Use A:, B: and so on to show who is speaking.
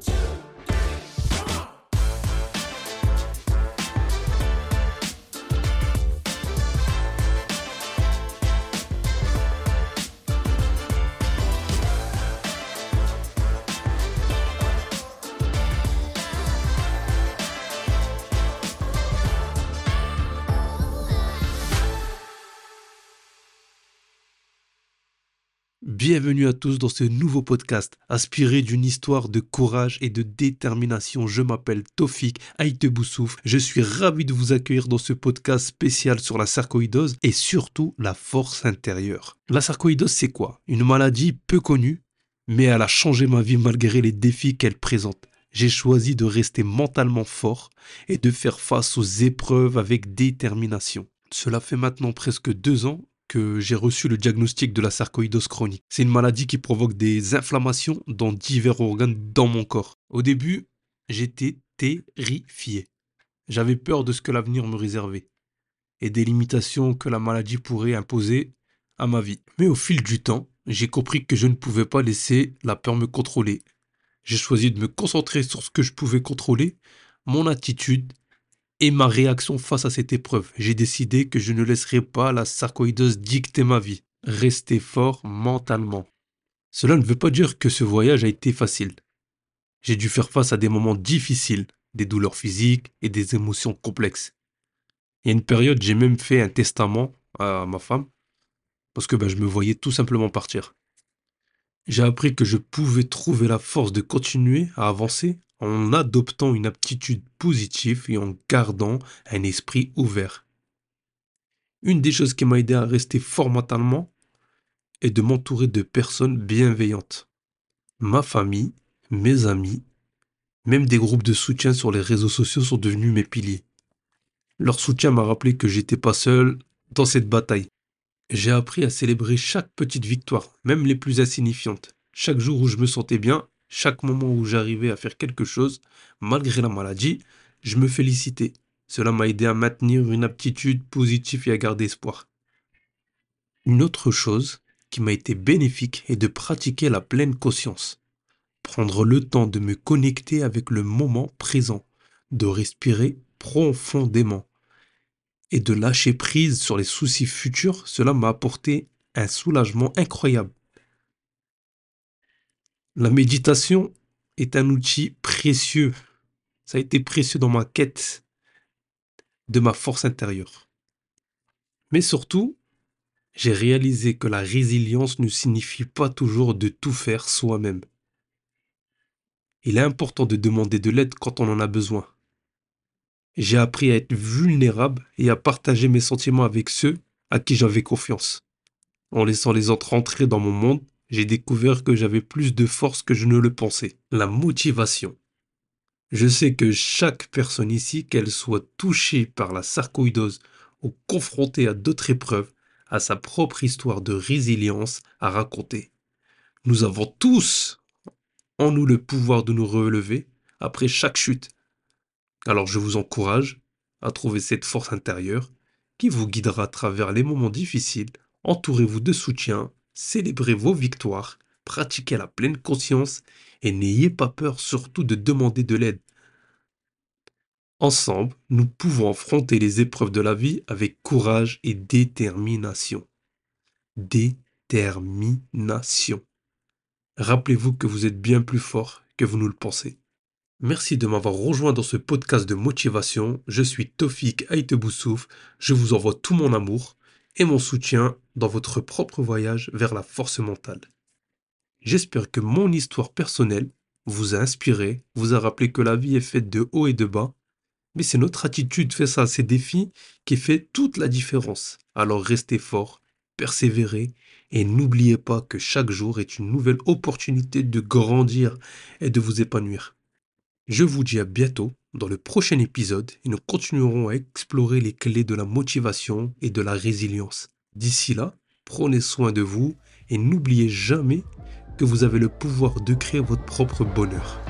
A: two. Bienvenue à tous dans ce nouveau podcast, inspiré d'une histoire de courage et de détermination. Je m'appelle Tofik Aïteboussouf. Je suis ravi de vous accueillir dans ce podcast spécial sur la sarcoïdose et surtout la force intérieure. La sarcoïdose, c'est quoi? Une maladie peu connue, mais elle a changé ma vie malgré les défis qu'elle présente. J'ai choisi de rester mentalement fort et de faire face aux épreuves avec détermination. Cela fait maintenant presque deux ans que j'ai reçu le diagnostic de la sarcoïdose chronique. C'est une maladie qui provoque des inflammations dans divers organes dans mon corps. Au début, j'étais terrifié. J'avais peur de ce que l'avenir me réservait et des limitations que la maladie pourrait imposer à ma vie. Mais au fil du temps, j'ai compris que je ne pouvais pas laisser la peur me contrôler. J'ai choisi de me concentrer sur ce que je pouvais contrôler, mon attitude et ma réaction face à cette épreuve. J'ai décidé que je ne laisserai pas la sarcoïdose dicter ma vie. Rester fort mentalement. Cela ne veut pas dire que ce voyage a été facile. J'ai dû faire face à des moments difficiles, des douleurs physiques et des émotions complexes. Il y a une période, j'ai même fait un testament à ma femme parce que ben, je me voyais tout simplement partir. J'ai appris que je pouvais trouver la force de continuer à avancer en adoptant une aptitude positive et en gardant un esprit ouvert. Une des choses qui m'a aidé à rester fort mentalement est de m'entourer de personnes bienveillantes. Ma famille, mes amis, même des groupes de soutien sur les réseaux sociaux sont devenus mes piliers. Leur soutien m'a rappelé que j'étais pas seul dans cette bataille. J'ai appris à célébrer chaque petite victoire, même les plus insignifiantes. Chaque jour où je me sentais bien, chaque moment où j'arrivais à faire quelque chose, malgré la maladie, je me félicitais. Cela m'a aidé à maintenir une aptitude positive et à garder espoir. Une autre chose qui m'a été bénéfique est de pratiquer la pleine conscience. Prendre le temps de me connecter avec le moment présent, de respirer profondément et de lâcher prise sur les soucis futurs, cela m'a apporté un soulagement incroyable. La méditation est un outil précieux. Ça a été précieux dans ma quête de ma force intérieure. Mais surtout, j'ai réalisé que la résilience ne signifie pas toujours de tout faire soi-même. Il est important de demander de l'aide quand on en a besoin. J'ai appris à être vulnérable et à partager mes sentiments avec ceux à qui j'avais confiance. En laissant les autres entrer dans mon monde, j'ai découvert que j'avais plus de force que je ne le pensais. La motivation. Je sais que chaque personne ici, qu'elle soit touchée par la sarcoïdose ou confrontée à d'autres épreuves, a sa propre histoire de résilience à raconter. Nous avons tous en nous le pouvoir de nous relever après chaque chute. Alors je vous encourage à trouver cette force intérieure qui vous guidera à travers les moments difficiles. Entourez-vous de soutien célébrez vos victoires, pratiquez la pleine conscience et n'ayez pas peur surtout de demander de l'aide. Ensemble, nous pouvons affronter les épreuves de la vie avec courage et détermination. Détermination. Rappelez-vous que vous êtes bien plus fort que vous nous le pensez. Merci de m'avoir rejoint dans ce podcast de motivation. Je suis Tofik Aïteboussouf. Je vous envoie tout mon amour et mon soutien dans votre propre voyage vers la force mentale. J'espère que mon histoire personnelle vous a inspiré, vous a rappelé que la vie est faite de haut et de bas, mais c'est notre attitude face à ces défis qui fait toute la différence. Alors restez fort, persévérez et n'oubliez pas que chaque jour est une nouvelle opportunité de grandir et de vous épanouir. Je vous dis à bientôt dans le prochain épisode nous continuerons à explorer les clés de la motivation et de la résilience. D'ici là, prenez soin de vous et n'oubliez jamais que vous avez le pouvoir de créer votre propre bonheur.